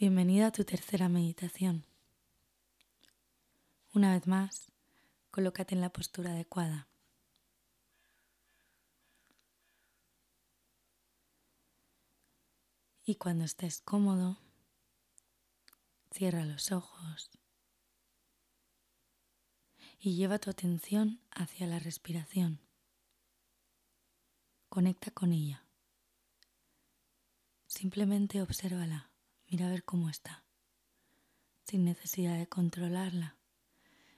Bienvenida a tu tercera meditación. Una vez más, colócate en la postura adecuada. Y cuando estés cómodo, cierra los ojos y lleva tu atención hacia la respiración. Conecta con ella. Simplemente obsérvala. Mira a ver cómo está, sin necesidad de controlarla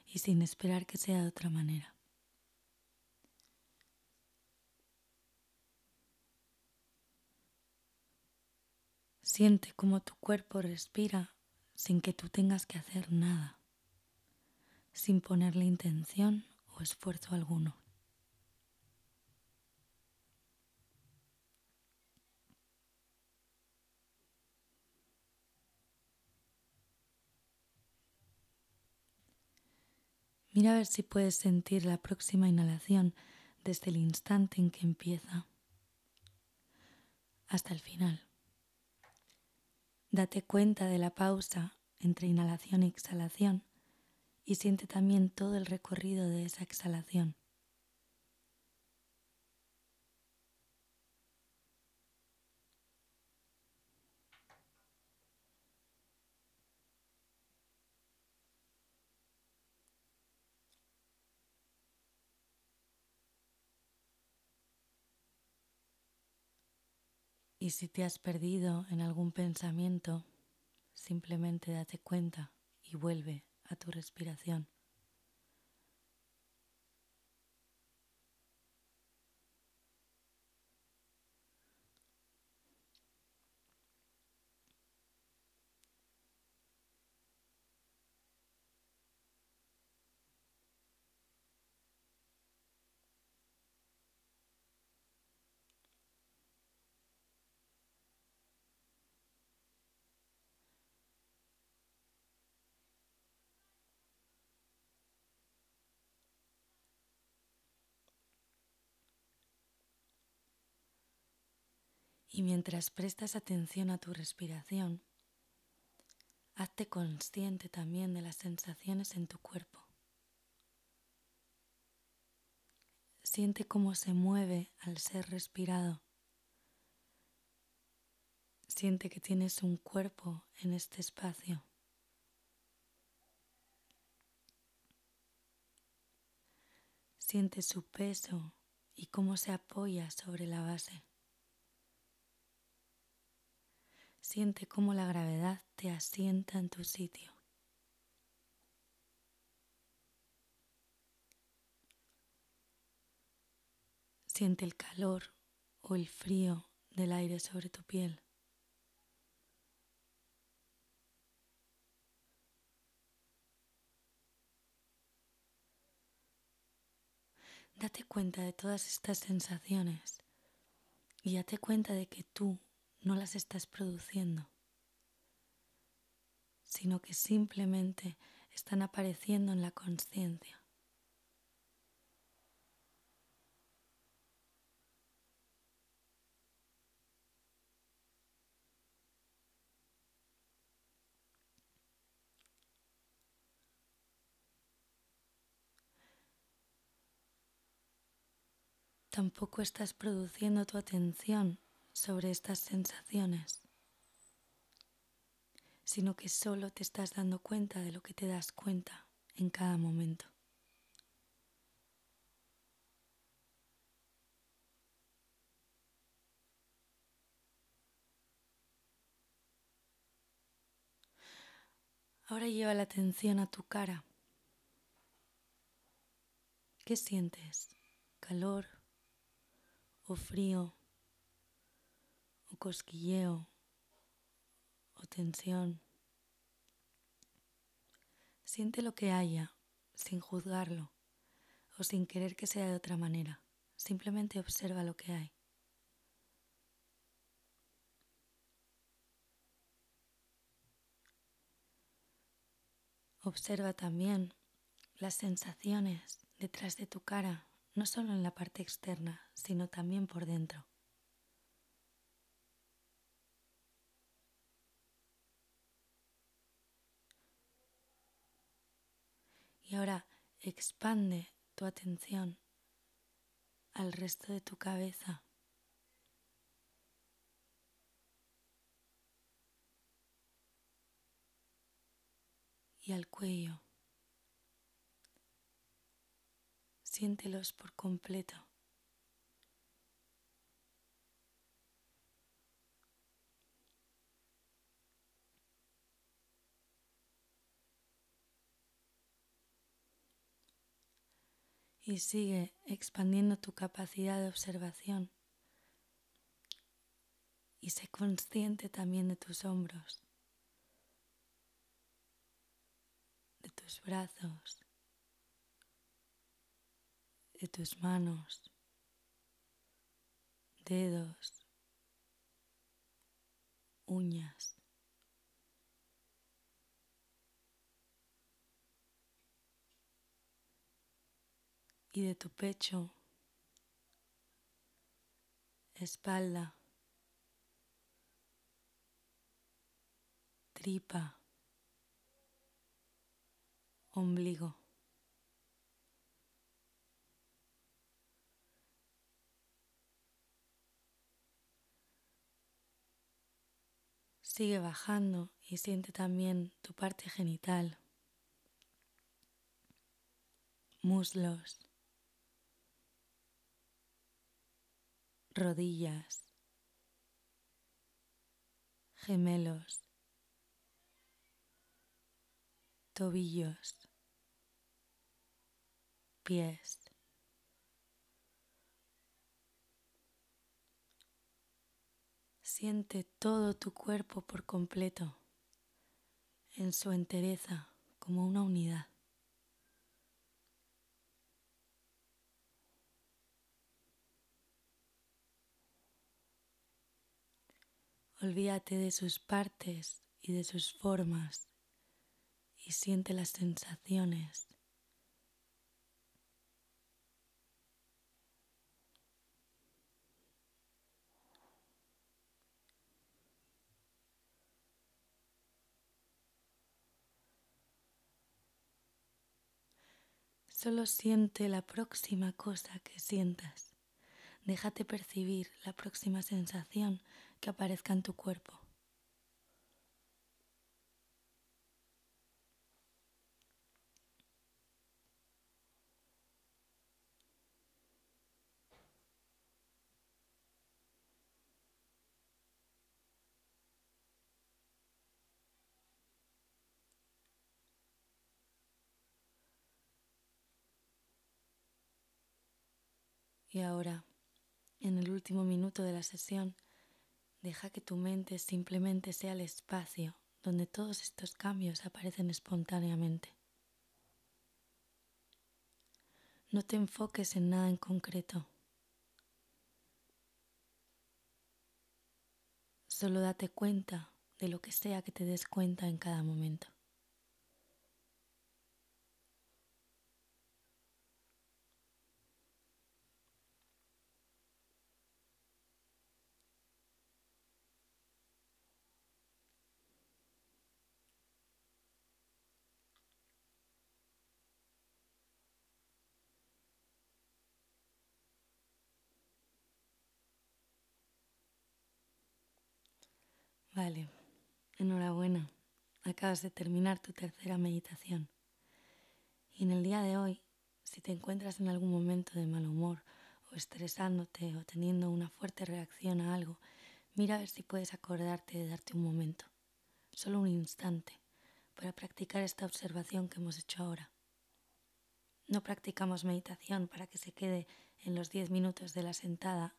y sin esperar que sea de otra manera. Siente cómo tu cuerpo respira sin que tú tengas que hacer nada, sin ponerle intención o esfuerzo alguno. Mira a ver si puedes sentir la próxima inhalación desde el instante en que empieza hasta el final. Date cuenta de la pausa entre inhalación y exhalación y siente también todo el recorrido de esa exhalación. Si te has perdido en algún pensamiento, simplemente date cuenta y vuelve a tu respiración. Y mientras prestas atención a tu respiración, hazte consciente también de las sensaciones en tu cuerpo. Siente cómo se mueve al ser respirado. Siente que tienes un cuerpo en este espacio. Siente su peso y cómo se apoya sobre la base. Siente cómo la gravedad te asienta en tu sitio. Siente el calor o el frío del aire sobre tu piel. Date cuenta de todas estas sensaciones y date cuenta de que tú no las estás produciendo, sino que simplemente están apareciendo en la conciencia. Tampoco estás produciendo tu atención sobre estas sensaciones, sino que solo te estás dando cuenta de lo que te das cuenta en cada momento. Ahora lleva la atención a tu cara. ¿Qué sientes? ¿Calor o frío? Cosquilleo o tensión. Siente lo que haya sin juzgarlo o sin querer que sea de otra manera. Simplemente observa lo que hay. Observa también las sensaciones detrás de tu cara, no solo en la parte externa, sino también por dentro. Y ahora expande tu atención al resto de tu cabeza. Y al cuello. Siéntelos por completo. Y sigue expandiendo tu capacidad de observación y sé consciente también de tus hombros, de tus brazos, de tus manos, dedos, uñas. Y de tu pecho, espalda, tripa, ombligo. Sigue bajando y siente también tu parte genital, muslos, rodillas, gemelos, tobillos, pies. Siente todo tu cuerpo por completo, en su entereza, como una unidad. Olvídate de sus partes y de sus formas y siente las sensaciones. Solo siente la próxima cosa que sientas. Déjate percibir la próxima sensación que aparezca en tu cuerpo. Y ahora, en el último minuto de la sesión, Deja que tu mente simplemente sea el espacio donde todos estos cambios aparecen espontáneamente. No te enfoques en nada en concreto. Solo date cuenta de lo que sea que te des cuenta en cada momento. Vale, enhorabuena. Acabas de terminar tu tercera meditación. Y en el día de hoy, si te encuentras en algún momento de mal humor o estresándote o teniendo una fuerte reacción a algo, mira a ver si puedes acordarte de darte un momento, solo un instante, para practicar esta observación que hemos hecho ahora. No practicamos meditación para que se quede en los 10 minutos de la sentada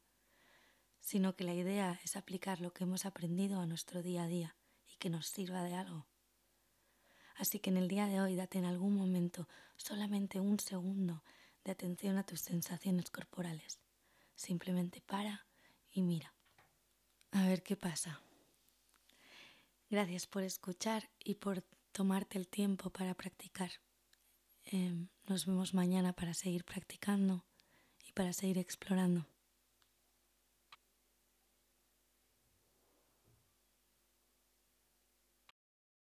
sino que la idea es aplicar lo que hemos aprendido a nuestro día a día y que nos sirva de algo. Así que en el día de hoy date en algún momento solamente un segundo de atención a tus sensaciones corporales. Simplemente para y mira. A ver qué pasa. Gracias por escuchar y por tomarte el tiempo para practicar. Em, nos vemos mañana para seguir practicando y para seguir explorando.